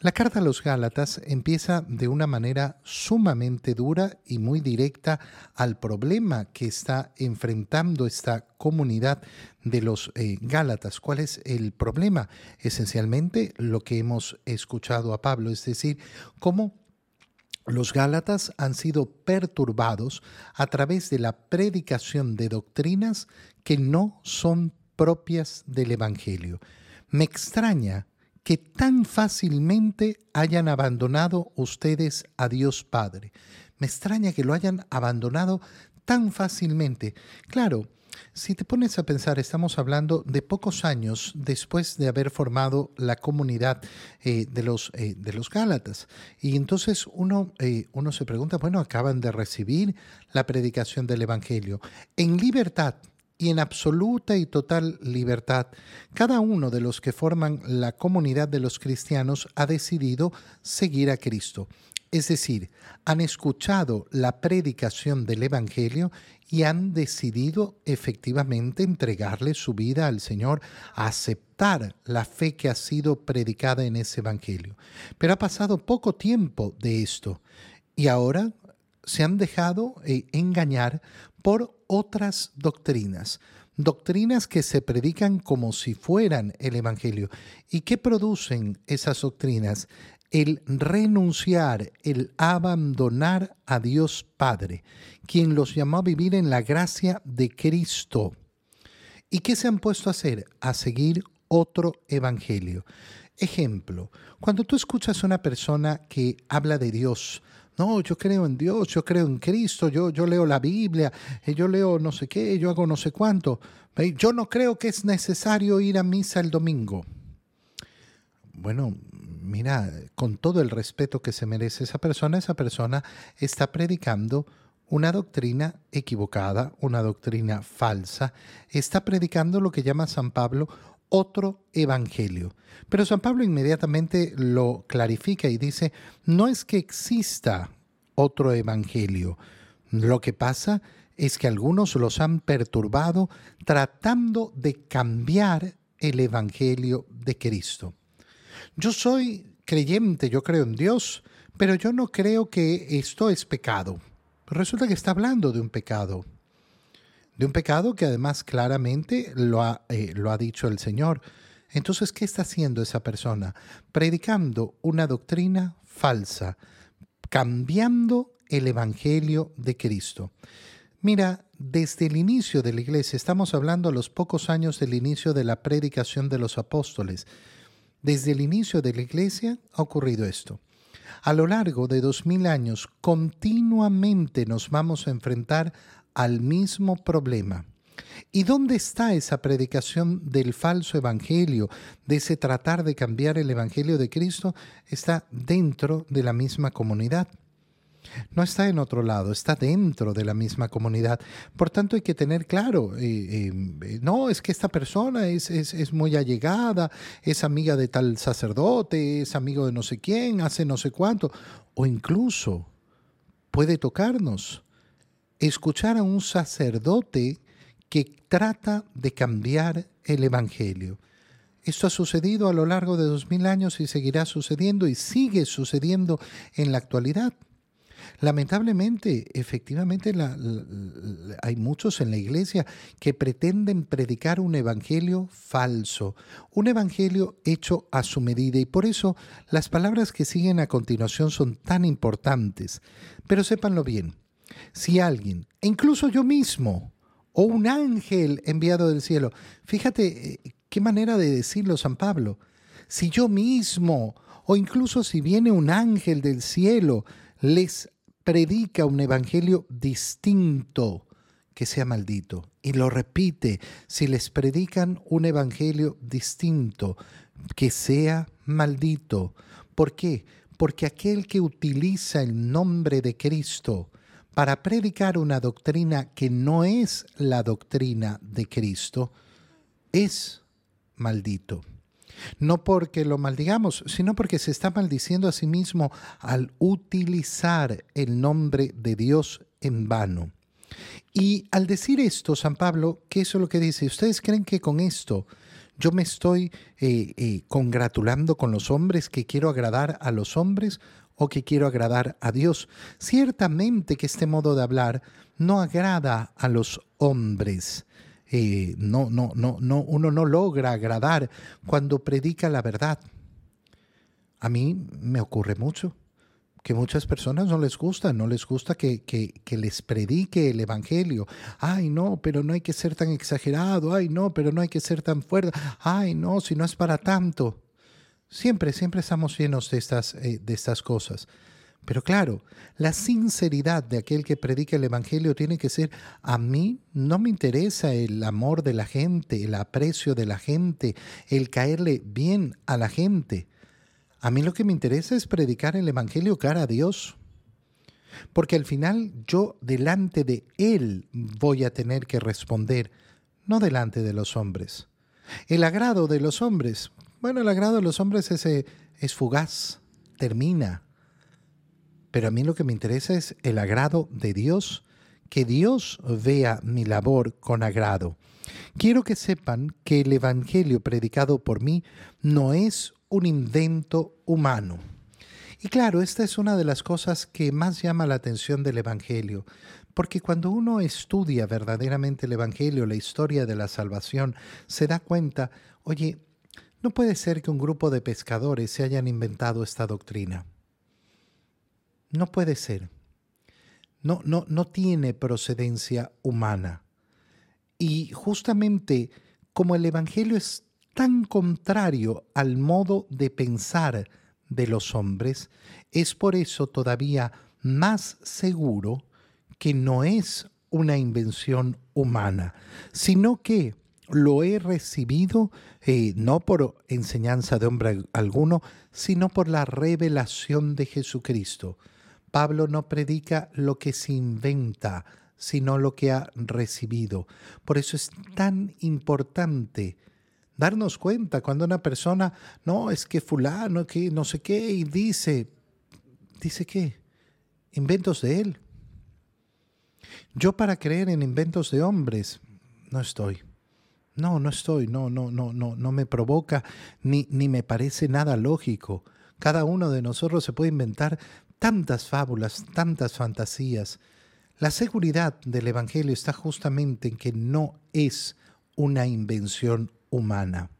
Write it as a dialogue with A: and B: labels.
A: La carta a los Gálatas empieza de una manera sumamente dura y muy directa al problema que está enfrentando esta comunidad de los eh, Gálatas. ¿Cuál es el problema? Esencialmente lo que hemos escuchado a Pablo, es decir, cómo los Gálatas han sido perturbados a través de la predicación de doctrinas que no son propias del Evangelio. Me extraña que tan fácilmente hayan abandonado ustedes a Dios Padre. Me extraña que lo hayan abandonado tan fácilmente. Claro, si te pones a pensar, estamos hablando de pocos años después de haber formado la comunidad eh, de, los, eh, de los Gálatas. Y entonces uno, eh, uno se pregunta, bueno, acaban de recibir la predicación del Evangelio en libertad, y en absoluta y total libertad, cada uno de los que forman la comunidad de los cristianos ha decidido seguir a Cristo. Es decir, han escuchado la predicación del Evangelio y han decidido efectivamente entregarle su vida al Señor, aceptar la fe que ha sido predicada en ese Evangelio. Pero ha pasado poco tiempo de esto y ahora se han dejado eh, engañar por otras doctrinas, doctrinas que se predican como si fueran el Evangelio. ¿Y qué producen esas doctrinas? El renunciar, el abandonar a Dios Padre, quien los llamó a vivir en la gracia de Cristo. ¿Y qué se han puesto a hacer? A seguir otro Evangelio. Ejemplo, cuando tú escuchas a una persona que habla de Dios, no, yo creo en Dios, yo creo en Cristo, yo, yo leo la Biblia, eh, yo leo no sé qué, yo hago no sé cuánto. Yo no creo que es necesario ir a misa el domingo. Bueno, mira, con todo el respeto que se merece esa persona, esa persona está predicando una doctrina equivocada, una doctrina falsa, está predicando lo que llama San Pablo otro evangelio. Pero San Pablo inmediatamente lo clarifica y dice, no es que exista otro evangelio. Lo que pasa es que algunos los han perturbado tratando de cambiar el evangelio de Cristo. Yo soy creyente, yo creo en Dios, pero yo no creo que esto es pecado. Resulta que está hablando de un pecado de un pecado que además claramente lo ha, eh, lo ha dicho el Señor. Entonces, ¿qué está haciendo esa persona? Predicando una doctrina falsa, cambiando el Evangelio de Cristo. Mira, desde el inicio de la iglesia, estamos hablando a los pocos años del inicio de la predicación de los apóstoles, desde el inicio de la iglesia ha ocurrido esto. A lo largo de dos mil años, continuamente nos vamos a enfrentar al mismo problema. ¿Y dónde está esa predicación del falso evangelio, de ese tratar de cambiar el evangelio de Cristo? Está dentro de la misma comunidad. No está en otro lado, está dentro de la misma comunidad. Por tanto, hay que tener claro, eh, eh, no, es que esta persona es, es, muy allegada, es amiga de tal sacerdote, es amigo de no sé quién, hace no sé cuánto, o incluso puede tocarnos escuchar a un sacerdote que trata de cambiar el Evangelio. Esto ha sucedido a lo largo de dos mil años y seguirá sucediendo y sigue sucediendo en la actualidad. Lamentablemente, efectivamente, hay muchos en la iglesia que pretenden predicar un evangelio falso, un evangelio hecho a su medida. Y por eso las palabras que siguen a continuación son tan importantes. Pero sépanlo bien, si alguien, e incluso yo mismo, o un ángel enviado del cielo, fíjate eh, qué manera de decirlo San Pablo, si yo mismo, o incluso si viene un ángel del cielo, les predica un evangelio distinto, que sea maldito. Y lo repite, si les predican un evangelio distinto, que sea maldito. ¿Por qué? Porque aquel que utiliza el nombre de Cristo para predicar una doctrina que no es la doctrina de Cristo, es maldito. No porque lo maldigamos, sino porque se está maldiciendo a sí mismo al utilizar el nombre de Dios en vano. Y al decir esto, San Pablo, ¿qué es lo que dice? ¿Ustedes creen que con esto Yo me estoy eh, eh, congratulando con los hombres que quiero agradar a los hombres o que quiero agradar a Dios. Ciertamente que este modo de hablar no agrada a los hombres. Eh, no, no, no, no, uno no logra agradar cuando predica la verdad. A mí me ocurre mucho que muchas personas no les gusta, no les gusta que, que, les predique el Evangelio. Ay, no, pero no hay que ser tan exagerado. Ay, no, pero no hay que ser tan fuerte. Ay, no, si no es para tanto. Siempre, siempre estamos llenos de estas, eh, de estas cosas. Pero claro, la sinceridad de aquel que predica el Evangelio tiene que ser, a mí no me interesa el amor de la gente, el aprecio de la gente, el caerle bien a la gente. A mí lo que me interesa es predicar el Evangelio cara a Dios. Porque al final yo delante de Él voy a tener que responder, no delante de los hombres. El agrado de los hombres, bueno, el agrado de los hombres es, eh, es fugaz, termina. Pero a mí lo que me interesa es el agrado de Dios, que Dios vea mi labor con agrado. Quiero que sepan que el Evangelio predicado por mí no es un invento humano. Y claro, esta es una de las cosas que más llama la atención del Evangelio, porque cuando uno estudia verdaderamente el Evangelio, la historia de la salvación, se da cuenta, oye, no puede ser que un grupo de pescadores se hayan inventado esta doctrina. No puede ser. No, no, no tiene procedencia humana. Y justamente como el Evangelio es tan contrario al modo de pensar de los hombres, es por eso todavía más seguro que no es una invención humana, sino que lo he recibido eh, no por enseñanza de hombre alguno, sino por la revelación de Jesucristo. Pablo no predica lo que se inventa, sino lo que ha recibido. Por eso es tan importante darnos cuenta cuando una persona, no, es que fulano, que no sé qué, y dice, dice qué, inventos de él. Yo para creer en inventos de hombres, no estoy. No, no estoy, no, no, no, no, no me provoca ni, ni me parece nada lógico. Cada uno de nosotros se puede inventar tantas fábulas, tantas fantasías. La seguridad del Evangelio está justamente en que no es una invención humana.